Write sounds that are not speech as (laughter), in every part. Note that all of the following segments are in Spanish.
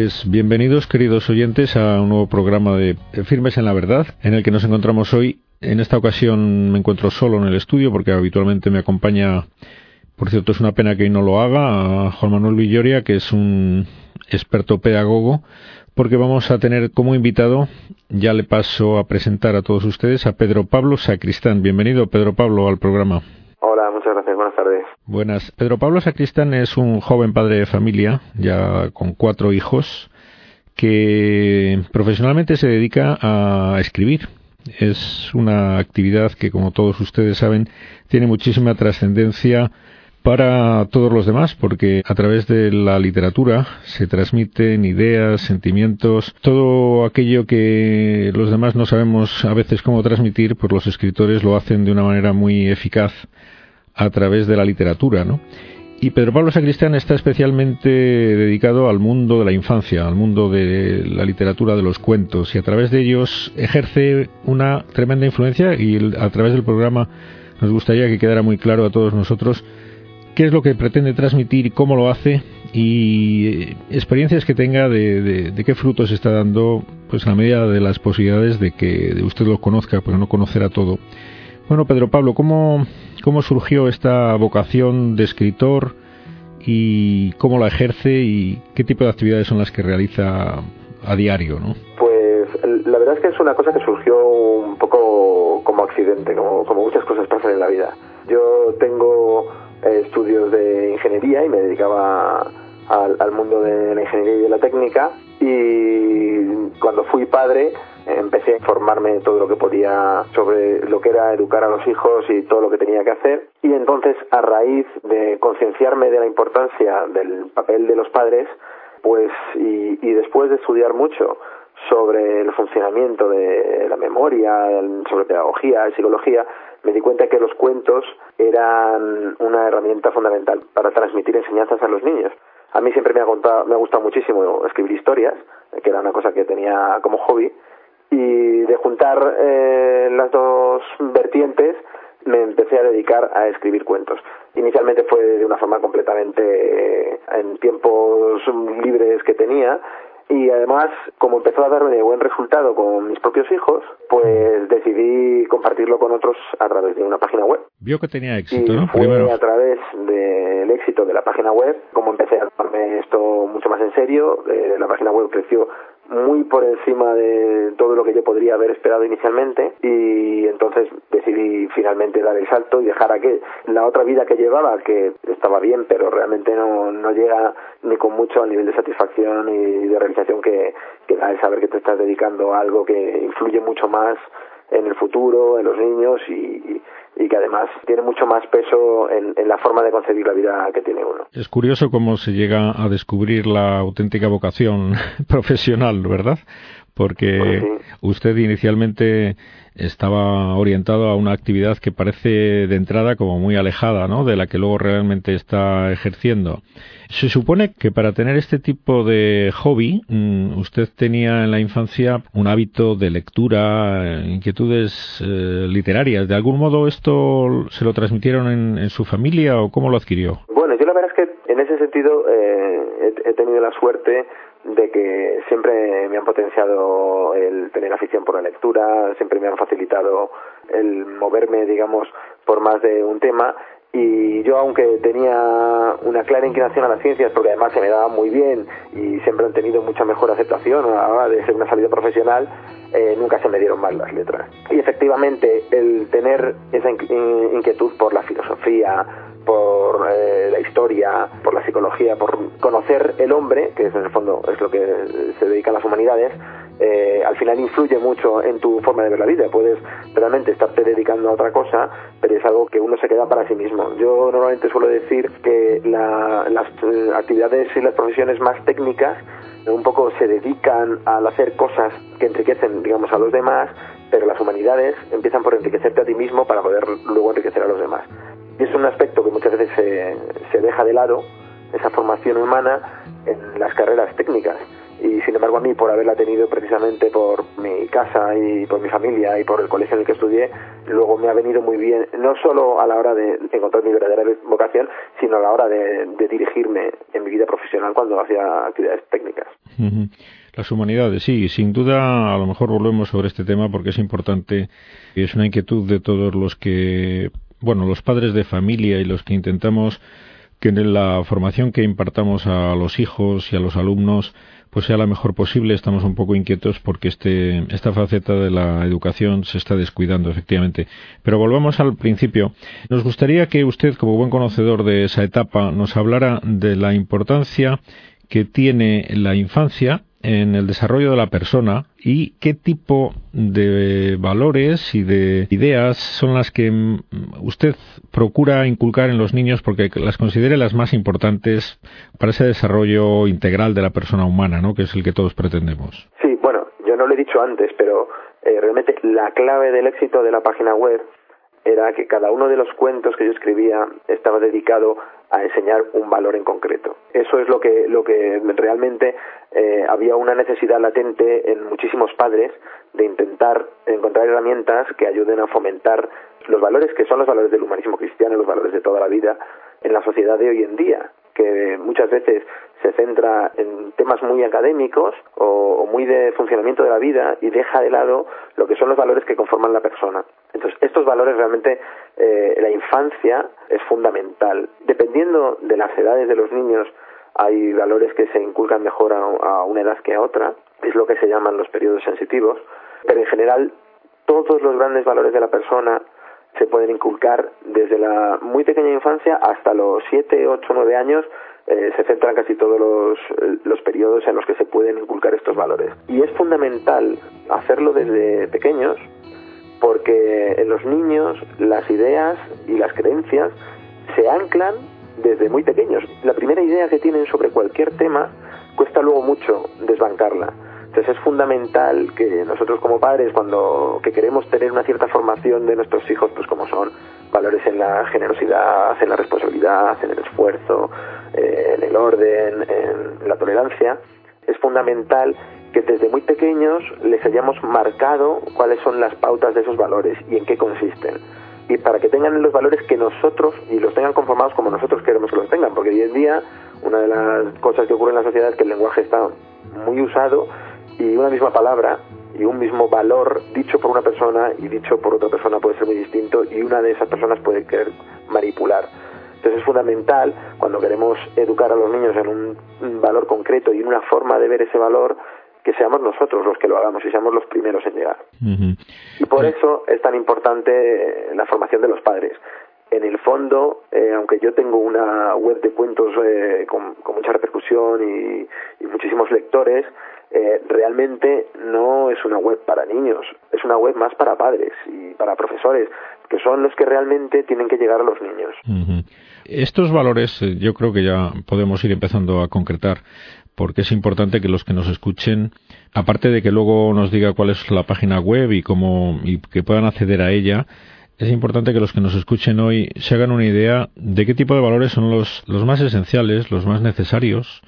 Pues bienvenidos, queridos oyentes, a un nuevo programa de Firmes en la Verdad, en el que nos encontramos hoy. En esta ocasión me encuentro solo en el estudio porque habitualmente me acompaña, por cierto, es una pena que hoy no lo haga, a Juan Manuel Villoria, que es un experto pedagogo, porque vamos a tener como invitado, ya le paso a presentar a todos ustedes, a Pedro Pablo Sacristán. Bienvenido, Pedro Pablo, al programa. Hola, muchas gracias. Buenas tardes. Buenas. Pedro Pablo Sacristán es un joven padre de familia, ya con cuatro hijos, que profesionalmente se dedica a escribir. Es una actividad que, como todos ustedes saben, tiene muchísima trascendencia para todos los demás, porque a través de la literatura se transmiten ideas, sentimientos, todo aquello que los demás no sabemos a veces cómo transmitir, pues los escritores lo hacen de una manera muy eficaz a través de la literatura, ¿no? Y Pedro Pablo Sacristán está especialmente dedicado al mundo de la infancia, al mundo de la literatura de los cuentos, y a través de ellos ejerce una tremenda influencia y a través del programa nos gustaría que quedara muy claro a todos nosotros qué es lo que pretende transmitir y cómo lo hace y experiencias que tenga de, qué frutos está dando pues a medida de las posibilidades de que usted lo conozca, pero no conocerá todo. Bueno, Pedro Pablo, ¿cómo, ¿cómo surgió esta vocación de escritor y cómo la ejerce y qué tipo de actividades son las que realiza a diario? ¿no? Pues la verdad es que es una cosa que surgió un poco como accidente, como, como muchas cosas pasan en la vida. Yo tengo eh, estudios de ingeniería y me dedicaba al, mundo de la ingeniería y de la técnica. Y cuando fui padre empecé a informarme todo lo que podía sobre lo que era educar a los hijos y todo lo que tenía que hacer. Y entonces a raíz de concienciarme de la importancia del papel de los padres pues y, y después de estudiar mucho sobre el funcionamiento de la memoria, sobre pedagogía psicología, me di cuenta que los cuentos eran una herramienta fundamental para transmitir enseñanzas a los niños. A mí siempre me ha, me ha gustado muchísimo escribir historias, que era una cosa que tenía como hobby, y de juntar eh, las dos vertientes me empecé a dedicar a escribir cuentos. Inicialmente fue de una forma completamente eh, en tiempos libres que tenía y además, como empezó a darme buen resultado con mis propios hijos, pues decidí compartirlo con otros a través de una página web. Vio que tenía éxito, y ¿no? Fue a través del éxito de la página web, como empecé a tomarme esto mucho más en serio, eh, la página web creció muy por encima de todo lo que yo podría haber esperado inicialmente y entonces decidí finalmente dar el salto y dejar aquel, la otra vida que llevaba que estaba bien pero realmente no, no llega ni con mucho al nivel de satisfacción y de realización que, que da el saber que te estás dedicando a algo que influye mucho más en el futuro, en los niños y, y que además tiene mucho más peso en, en, la forma de concebir la vida que tiene uno. Es curioso cómo se llega a descubrir la auténtica vocación (laughs) profesional, ¿verdad? Porque Pues usted inicialmente estaba orientado a una actividad que parece de entrada como muy alejada, ¿no? De la que luego realmente está ejerciendo. Se supone que para tener este tipo de hobby, mm, usted tenía en la infancia un hábito de lectura, inquietudes eh, literarias. ¿De algún modo esto se lo transmitieron en, en, su familia o cómo lo adquirió? Bueno, yo la verdad es que en ese sentido eh, he, he tenido la suerte de que siempre me han potenciado el tener afición por la lectura, siempre me han facilitado el moverme, digamos, por más de un tema. Y yo aunque tenía una clara inclinación a las ciencias porque además se me daba muy bien y siempre han tenido mucha mejor aceptación a la hora de ser una salida profesional eh, nunca se me dieron mal las letras. Y efectivamente el tener esa inquietud por la filosofía por eh, la historia, por la psicología, por conocer el hombre, que es en el fondo es lo que se dedican las humanidades, eh, al final influye mucho en tu forma de ver la vida. Puedes realmente estarte dedicando a otra cosa, pero es algo que uno se queda para sí mismo. Yo normalmente suelo decir que la, las eh, actividades y las profesiones más técnicas un poco se dedican al hacer cosas que enriquecen, digamos, a los demás, pero las humanidades empiezan por enriquecerte a ti mismo para poder luego enriquecer a los demás. Y es un aspecto que muchas veces se, se deja de lado, esa formación humana, en las carreras técnicas. y sin embargo a mí por haberla tenido precisamente por mi casa y por mi familia y por el colegio en el que estudié, luego me ha venido muy bien, no solo a la hora de encontrar mi verdadera vocación, sino a la hora de, dirigirme en mi vida profesional cuando hacía actividades técnicas. Las humanidades, sí, sin duda a lo mejor volvemos sobre este tema porque es importante y es una inquietud de todos los que, bueno, los padres de familia y los que intentamos que en la formación que impartamos a los hijos y a los alumnos pues sea la mejor posible. Estamos un poco inquietos porque este, esta faceta de la educación se está descuidando, efectivamente. Pero volvamos al principio. Nos gustaría que usted, como buen conocedor de esa etapa, nos hablara de la importancia que tiene la infancia en el desarrollo de la persona y qué tipo de valores y de ideas son las que mm, usted procura inculcar en los niños porque las considere las más importantes para ese desarrollo integral de la persona humana, ¿no? que es el que todos pretendemos. Sí, bueno, yo no lo he dicho antes, pero eh, realmente la clave del éxito de la página web era que cada uno de los cuentos que yo escribía estaba dedicado a enseñar un valor en concreto. Eso es lo que, lo que realmente eh, había una necesidad latente en muchísimos padres de intentar encontrar herramientas que ayuden a fomentar los valores que son los valores del humanismo cristiano, los valores de toda la vida en la sociedad de hoy en día, que muchas veces se centra en temas muy académicos o, muy de funcionamiento de la vida y deja de lado lo que son los valores que conforman la persona. Entonces, estos valores realmente, eh, la infancia es fundamental. Dependiendo de las edades de los niños, hay valores que se inculcan mejor a, una edad que a otra, es lo que se llaman los periodos sensitivos, pero en general todos los grandes valores de la persona se pueden inculcar desde la muy pequeña infancia hasta los 7, 8, 9 años eh, se centran casi todos los, los periodos en los que se pueden inculcar estos valores. Y es fundamental hacerlo desde pequeños porque en los niños las ideas y las creencias se anclan desde muy pequeños. La primera idea que tienen sobre cualquier tema cuesta luego mucho desbancarla. Entonces es fundamental que nosotros como padres, cuando que queremos tener una cierta formación de nuestros hijos, pues como son valores en la generosidad, en la responsabilidad, en el esfuerzo, eh, en el orden, en la tolerancia, es fundamental que desde muy pequeños les hayamos marcado cuáles son las pautas de esos valores y en qué consisten. Y para que tengan los valores que nosotros, y los tengan conformados como nosotros queremos que los tengan, porque hoy en día una de las cosas que ocurre en la sociedad es que el lenguaje está muy usado y una misma palabra y un mismo valor dicho por una persona y dicho por otra persona puede ser muy distinto y una de esas personas puede querer manipular. Entonces es fundamental cuando queremos educar a los niños en un valor concreto y en una forma de ver ese valor que seamos nosotros los que lo hagamos y seamos los primeros en llegar. Y por eso es tan importante eh, la formación de los padres. En el fondo, eh, aunque yo tengo una web de cuentos eh, con, mucha repercusión y, y muchísimos lectores, eh, realmente no es una web para niños, es una web más para padres y para profesores, que son los que realmente tienen que llegar a los niños. Estos valores eh, yo creo que ya podemos ir empezando a concretar porque es importante que los que nos escuchen, aparte de que luego nos diga cuál es la página web y cómo y que puedan acceder a ella, es importante que los que nos escuchen hoy se hagan una idea de qué tipo de valores son los, los más esenciales, los más necesarios,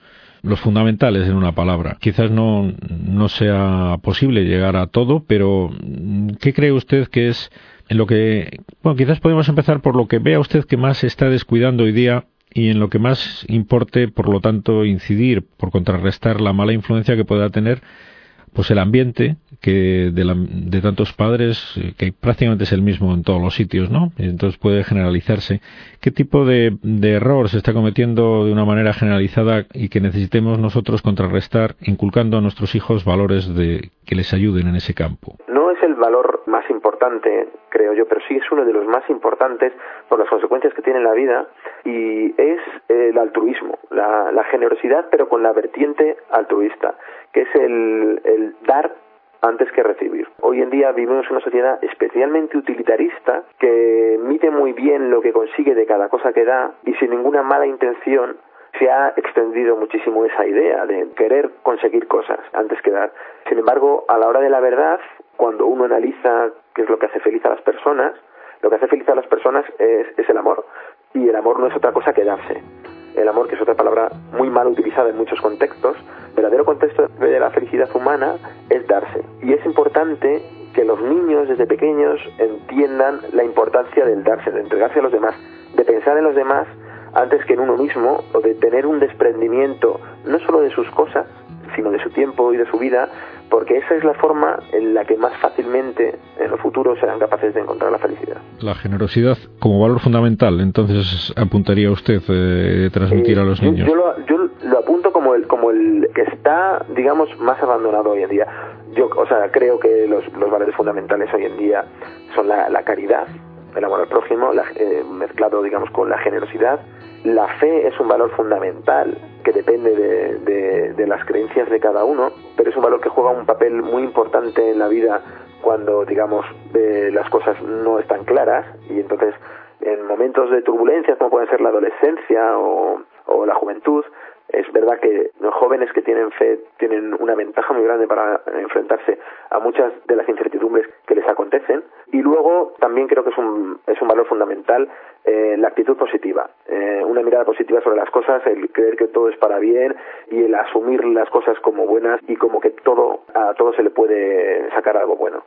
los fundamentales en una palabra. Quizás no, no sea posible llegar a todo, pero ¿qué cree usted que es en lo que, bueno, quizás podemos empezar por lo que vea usted que más se está descuidando hoy día y en lo que más importe, por lo tanto, incidir por contrarrestar la mala influencia que pueda tener pues el ambiente que de, de, tantos padres eh, que prácticamente es el mismo en todos los sitios, ¿no? Entonces puede generalizarse. ¿Qué tipo de, error se está cometiendo de una manera generalizada y que necesitemos nosotros contrarrestar inculcando a nuestros hijos valores que les ayuden en ese campo? Es el valor más importante, creo yo, pero sí es uno de los más importantes por las consecuencias que tiene en la vida y es el altruismo, la, generosidad pero con la vertiente altruista que es el, el dar antes que recibir. Hoy en día vivimos una sociedad especialmente utilitarista que mide muy bien lo que consigue de cada cosa que da y sin ninguna mala intención se ha extendido muchísimo esa idea de querer conseguir cosas antes que dar. Sin embargo, a la hora de la verdad, cuando uno analiza qué es lo que hace feliz a las personas, lo que hace feliz a las personas es, el amor. Y el amor no es otra cosa que darse. el amor que es otra palabra muy mal utilizada en muchos contextos, el verdadero contexto de la felicidad humana es darse. Y es importante que los niños desde pequeños entiendan la importancia del darse, de entregarse a los demás, de pensar en los demás antes que en uno mismo, o de tener un desprendimiento no solo de sus cosas, sino de su tiempo y de su vida, porque esa es la forma en la que más fácilmente en los futuros serán capaces de encontrar la felicidad. La generosidad como valor fundamental, entonces apuntaría usted eh, transmitir a los niños. Yo, lo, apunto como el, como el que está, digamos, más abandonado hoy en día. Yo, o sea, creo que los, los valores fundamentales hoy en día son la, la caridad, el amor al prójimo, eh, mezclado, digamos, con la generosidad. La fe es un valor fundamental que depende de, las creencias de cada uno, pero es un valor que juega un papel muy importante en la vida cuando, digamos, las cosas no están claras. Y entonces en momentos de turbulencias como pueden ser la adolescencia o la juventud, es verdad que los jóvenes que tienen fe tienen una ventaja muy grande para enfrentarse a muchas de las incertidumbres que les acontecen. Y luego también creo que es un, es un valor fundamental eh, la actitud positiva, eh, una mirada positiva sobre las cosas, el creer que todo es para bien y el asumir las cosas como buenas y como que todo a todo se le puede sacar algo bueno.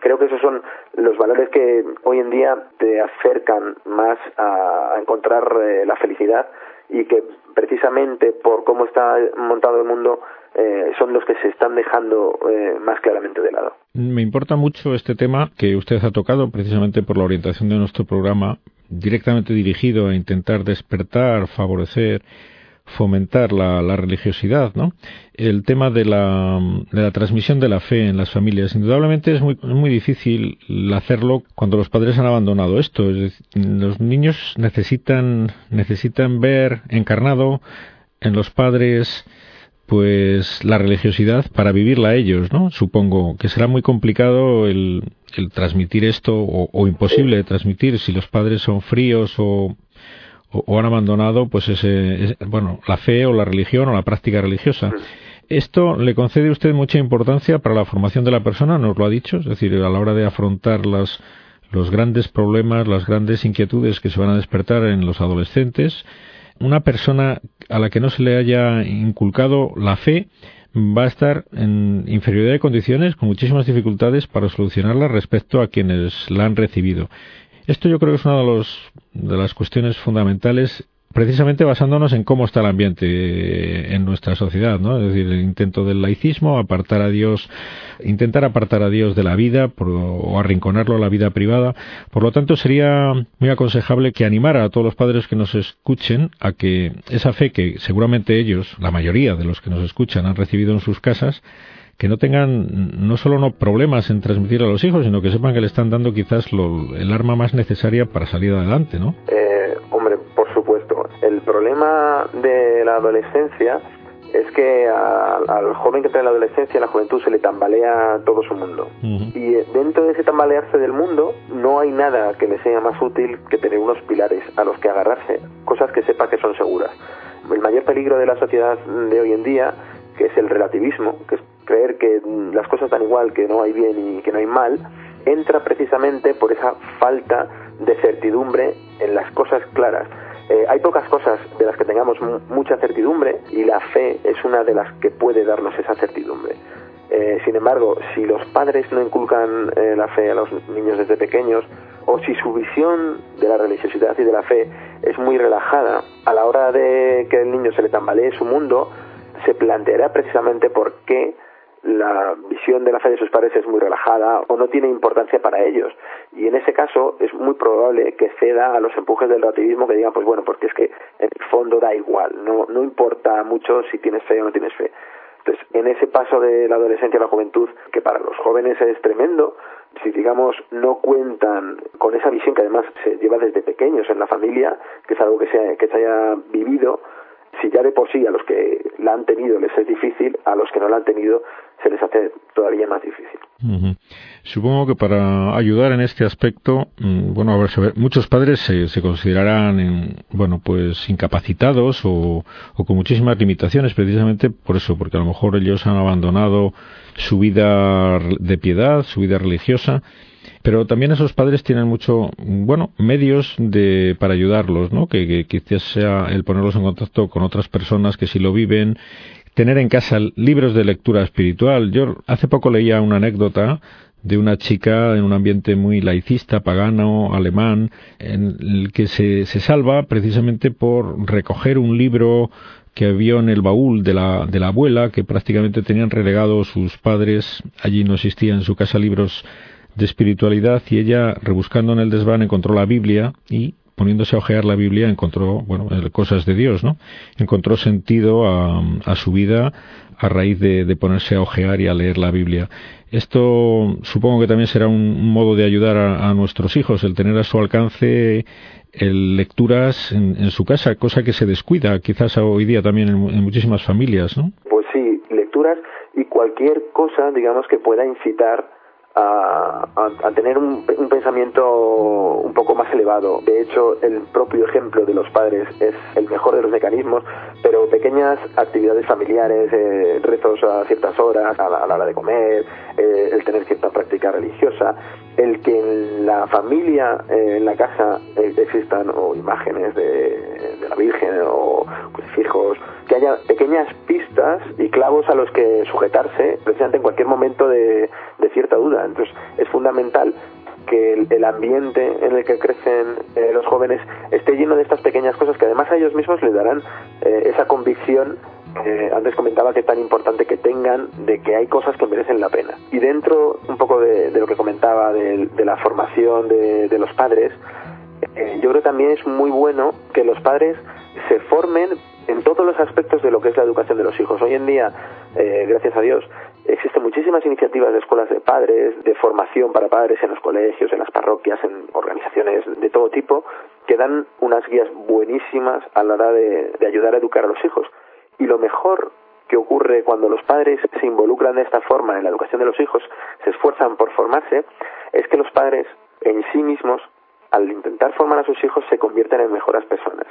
Creo que esos son los valores que hoy en día te acercan más a, encontrar eh, la felicidad y que precisamente por cómo está montado el mundo eh, son los que se están dejando eh, más claramente de lado. Me importa mucho este tema que usted ha tocado precisamente por la orientación de nuestro programa directamente dirigido a intentar despertar, favorecer fomentar la, religiosidad, ¿no? El tema de la, de la transmisión de la fe en las familias. Indudablemente es muy, difícil hacerlo cuando los padres han abandonado esto. los niños necesitan, necesitan ver encarnado en los padres pues la religiosidad para vivirla ellos, ¿no? Supongo que será muy complicado el, transmitir esto o, o, imposible de transmitir si los padres son fríos o o, han abandonado pues ese, bueno la fe o la religión o la práctica religiosa. Esto le concede a usted mucha importancia para la formación de la persona nos lo ha dicho es decir a la hora de afrontar las los grandes problemas las grandes inquietudes que se van a despertar en los adolescentes una persona a la que no se le haya inculcado la fe va a estar en inferioridad de condiciones con muchísimas dificultades para solucionarla respecto a quienes la han recibido. Esto yo creo que es una de, los, de las cuestiones fundamentales precisamente basándonos en cómo está el ambiente eh, en nuestra sociedad, ¿no? Es decir, el intento del laicismo, apartar a Dios, intentar apartar a Dios de la vida o arrinconarlo a la vida privada. Por lo tanto, sería muy aconsejable que animara a todos los padres que nos escuchen a que esa fe que seguramente ellos, la mayoría de los que nos escuchan, han recibido en sus casas, que no tengan no solo no problemas en transmitir a los hijos, sino que sepan que le están dando quizás el arma más necesaria para salir adelante, ¿no? Eh, hombre, por supuesto. El problema de la adolescencia es que al joven que está en la adolescencia, en la juventud, se le tambalea todo su mundo. Y dentro de ese tambalearse del mundo, no hay nada que le sea más útil que tener unos pilares a los que agarrarse, cosas que sepa que son seguras. El mayor peligro de la sociedad de hoy en día, que es el relativismo, que es creer que las cosas dan igual, que no hay bien y que no hay mal, entra precisamente por esa falta de certidumbre en las cosas claras. Eh, hay pocas cosas de las que tengamos mucha certidumbre y la fe es una de las que puede darnos esa certidumbre. Eh, sin embargo, si los padres no inculcan eh, la fe a los niños desde pequeños, o si su visión de la religiosidad y de la fe es muy relajada, a la hora de que el niño se le tambalee su mundo, se planteará precisamente por qué la visión de la fe de sus padres es muy relajada o no tiene importancia para ellos. Y en ese caso es muy probable que ceda a los empujes del relativismo que digan, pues bueno, porque es que en el fondo da igual, no, no importa mucho si tienes fe o no tienes fe. Entonces, en ese paso de la adolescencia a la juventud, que para los jóvenes es tremendo, si digamos no cuentan con esa visión que además se lleva desde pequeños en la familia, que es algo que se, que se haya vivido, si ya de por sí a los que la han tenido les es difícil, a los que no la han tenido se les hace todavía más difícil. Supongo que para ayudar en este aspecto, mm, bueno, a ver, muchos padres se, se considerarán, bueno, pues incapacitados o, o, con muchísimas limitaciones, precisamente por eso, porque a lo mejor ellos han abandonado su vida de piedad, su vida religiosa, Pero también esos padres tienen mucho, bueno, medios de, para ayudarlos, ¿no? Que, que quizás sea el ponerlos en contacto con otras personas que si lo viven, tener en casa libros de lectura espiritual. Yo hace poco leía una anécdota de una chica en un ambiente muy laicista, pagano, alemán, en el que se, se salva precisamente por recoger un libro que vio en el baúl de la, de la abuela, que prácticamente tenían relegado sus padres, allí no existían en su casa libros de espiritualidad, y ella, rebuscando en el desván, encontró la Biblia y poniéndose a ojear la Biblia encontró, bueno, cosas de Dios, ¿no? Encontró sentido a, a su vida a raíz de, ponerse a ojear y a leer la Biblia. Esto supongo que también será un, modo de ayudar a, nuestros hijos, el tener a su alcance el lecturas en, su casa, cosa que se descuida quizás hoy día también en, muchísimas familias, ¿no? Pues sí, lecturas y cualquier cosa, digamos, que pueda incitar a, a, tener un, un, pensamiento un poco más elevado. De hecho, el propio ejemplo de los padres es el mejor de los mecanismos, pero pequeñas actividades familiares, eh, rezos a ciertas horas, a la, hora de comer, eh, el tener cierta práctica religiosa, el que en la familia, eh, en la casa, existan o imágenes de, de la Virgen o crucifijos, que haya pequeñas pistas y clavos a los que sujetarse precisamente en cualquier momento de, de cierta duda. Entonces es fundamental que el, ambiente en el que crecen eh, los jóvenes esté lleno de estas pequeñas cosas que además a ellos mismos les darán eh, esa convicción que antes comentaba que tan importante que tengan de que hay cosas que merecen la pena. Y dentro un poco de, lo que comentaba de, la formación de, los padres, eh, yo creo también es muy bueno que los padres se formen en todos los aspectos de lo que es la educación de los hijos. Hoy en día, eh, gracias a Dios, existen muchísimas iniciativas de escuelas de padres, de formación para padres en los colegios, en las parroquias, en organizaciones de todo tipo, que dan unas guías buenísimas a la hora de ayudar a educar a los hijos. Y lo mejor que ocurre cuando los padres se involucran de esta forma en la educación de los hijos, se esfuerzan por formarse, es que los padres en sí mismos, al intentar formar a sus hijos, se convierten en mejores personas.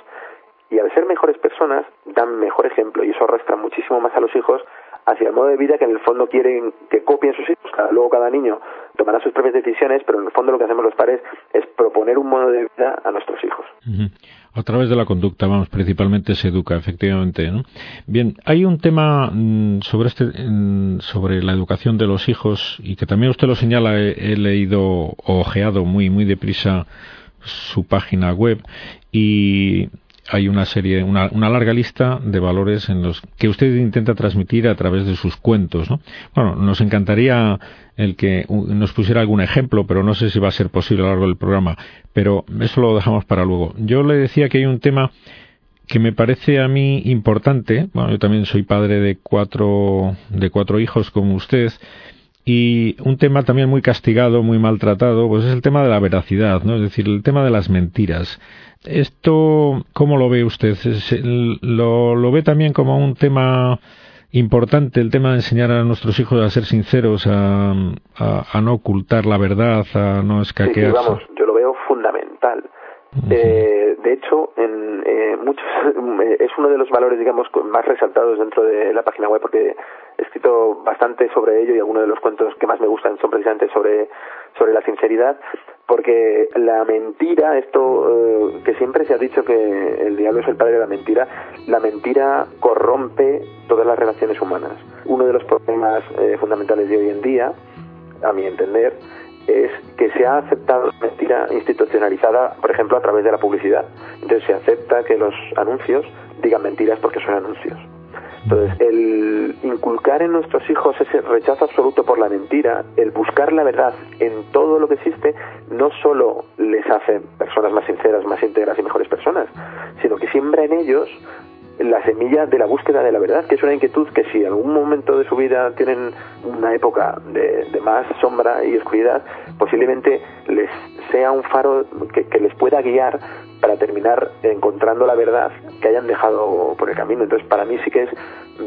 Y al ser mejores personas dan mejor ejemplo y eso arrastra muchísimo más a los hijos hacia el modo de vida que en el fondo quieren que copien sus hijos. luego cada niño tomará sus propias decisiones, pero en el fondo lo que hacemos los padres es proponer un modo de vida a nuestros hijos. A través de la conducta, vamos, principalmente se educa, efectivamente. Bien, hay un tema mm, sobre este, mm, sobre la educación de los hijos y que también usted lo señala. He, he leído o ojeado muy, muy deprisa su página web y hay una serie, una, una, larga lista de valores en los que usted intenta transmitir a través de sus cuentos, ¿no? Bueno, nos encantaría el que nos pusiera algún ejemplo, pero no sé si va a ser posible a lo largo del programa, pero eso lo dejamos para luego. Yo le decía que hay un tema que me parece a mí importante, bueno, yo también soy padre de cuatro, de cuatro hijos como usted, y un tema también muy castigado, muy maltratado, pues es el tema de la veracidad, ¿no? Es decir, el tema de las mentiras. Esto, ¿cómo lo ve usted? ¿Lo, lo ve también como un tema importante, el tema de enseñar a nuestros hijos a ser sinceros, a, a, no ocultar la verdad, a no escaquearse? Sí, vamos, yo lo veo fundamental. eh, de hecho, en, eh, muchos, (laughs) es uno de los valores, digamos, más resaltados dentro de la página web porque he escrito bastante sobre ello y algunos de los cuentos que más me gustan son precisamente sobre, sobre la sinceridad porque la mentira, esto eh, que siempre se ha dicho que el diablo es el padre de la mentira, la mentira corrompe todas las relaciones humanas. Uno de los problemas eh, fundamentales de hoy en día, a mi entender, es que se ha aceptado la mentira institucionalizada, por ejemplo, a través de la publicidad. Entonces se acepta que los anuncios digan mentiras porque son anuncios. Entonces, el inculcar en nuestros hijos ese rechazo absoluto por la mentira, el buscar la verdad en todo lo que existe, no solo les hace personas más sinceras, más íntegras y mejores personas, sino que siembra en ellos la semilla de la búsqueda de la verdad, que es una inquietud que si en algún momento de su vida tienen una época de, más sombra y oscuridad, posiblemente les sea un faro que, que, les pueda guiar para terminar encontrando la verdad que hayan dejado por el camino. Entonces, para mí sí que es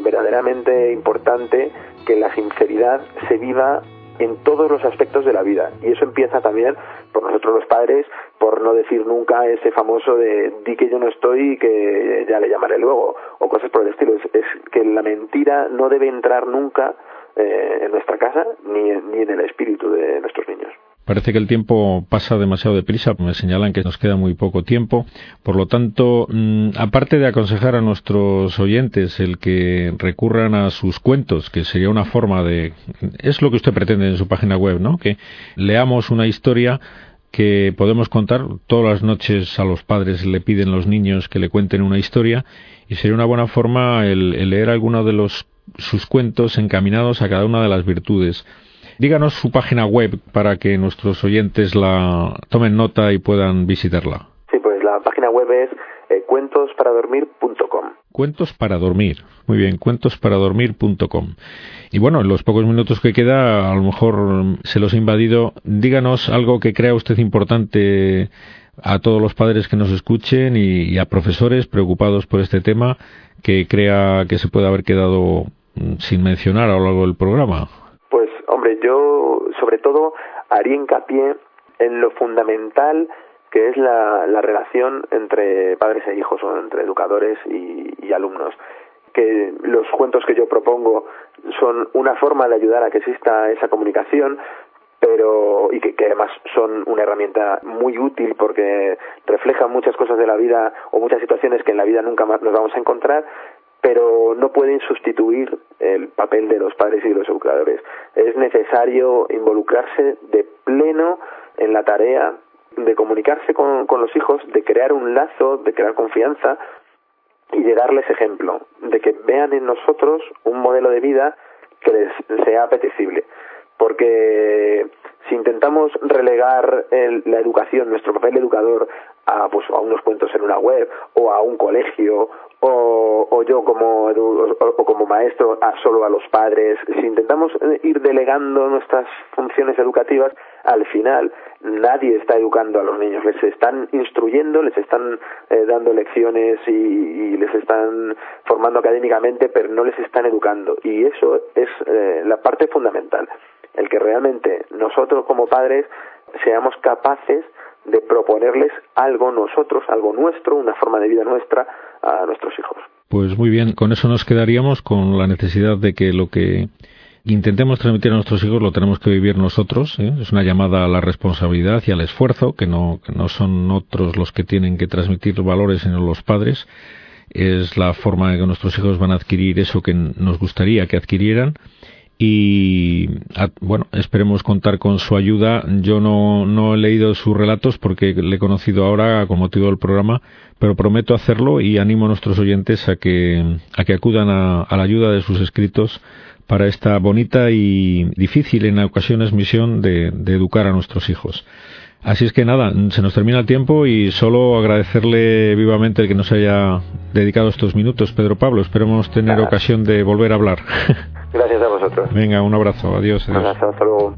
verdaderamente importante que la sinceridad se viva en todos los aspectos de la vida. Y eso empieza también por nosotros los padres, por no decir nunca ese famoso de di que yo no estoy y que ya le llamaré luego, o cosas por el estilo. Es, que la mentira no debe entrar nunca eh, en nuestra casa ni, ni en el espíritu de nuestros niños. Parece que el tiempo pasa demasiado deprisa, me señalan que nos queda muy poco tiempo. Por lo tanto, mm, aparte de aconsejar a nuestros oyentes el que recurran a sus cuentos, que sería una forma de... Es lo que usted pretende en su página web, ¿no? Que leamos una historia que podemos contar todas las noches a los padres le piden los niños que le cuenten una historia y sería una buena forma el, el leer alguno de los sus cuentos encaminados a cada una de las virtudes Díganos su página web para que nuestros oyentes la tomen nota y puedan visitarla. Sí, pues la página web es eh, cuentosparadormir.com. Cuentos para dormir. Muy bien, cuentosparadormir.com. Y bueno, en los pocos minutos que queda, a lo mejor se los he invadido. Díganos algo que crea usted importante a todos los padres que nos escuchen y a profesores preocupados por este tema que crea que se puede haber quedado mm, sin mencionar a lo largo del programa. Yo sobre todo haría hincapié en lo fundamental que es la, relación entre padres e hijos o entre educadores y, alumnos. Que los cuentos que yo propongo son una forma de ayudar a que exista esa comunicación pero y que, que, además son una herramienta muy útil porque reflejan muchas cosas de la vida o muchas situaciones que en la vida nunca más nos vamos a encontrar pero no pueden sustituir el papel de los padres y de los educadores. Es necesario involucrarse de pleno en la tarea de comunicarse con, los hijos, de crear un lazo, de crear confianza y de darles ejemplo, de que vean en nosotros un modelo de vida que les sea apetecible. Porque si intentamos relegar la educación, nuestro papel de educador, a, pues, a unos cuentos en una web o a un colegio o, yo como, o, como maestro a solo a los padres, si intentamos eh, ir delegando nuestras funciones educativas, al final nadie está educando a los niños, les están instruyendo, les están eh, dando lecciones y, les están formando académicamente, pero no les están educando. Y eso es eh, la parte fundamental, el que realmente nosotros como padres seamos capaces de proponerles algo nosotros, algo nuestro, una forma de vida nuestra a nuestros hijos. Pues muy bien, con eso nos quedaríamos con la necesidad de que lo que intentemos transmitir a nuestros hijos lo tenemos que vivir nosotros. ¿eh? Es una llamada a la responsabilidad y al esfuerzo, que no, que no son otros los que tienen que transmitir valores, sino los padres. Es la forma en que nuestros hijos van a adquirir eso que nos gustaría que adquirieran y bueno, esperemos contar con su ayuda. Yo no, no he leído sus relatos porque le he conocido ahora con motivo del programa, pero prometo hacerlo y animo a nuestros oyentes a que, a que acudan a, la ayuda de sus escritos para esta bonita y difícil en ocasiones misión de, de educar a nuestros hijos. Así es que nada, se nos termina el tiempo y solo agradecerle vivamente el que nos haya dedicado estos minutos, Pedro Pablo. Esperemos tener ocasión de volver a hablar. (laughs) Gracias a vosotros. Venga, un abrazo. Adiós. adiós. Un abrazo. Hasta luego.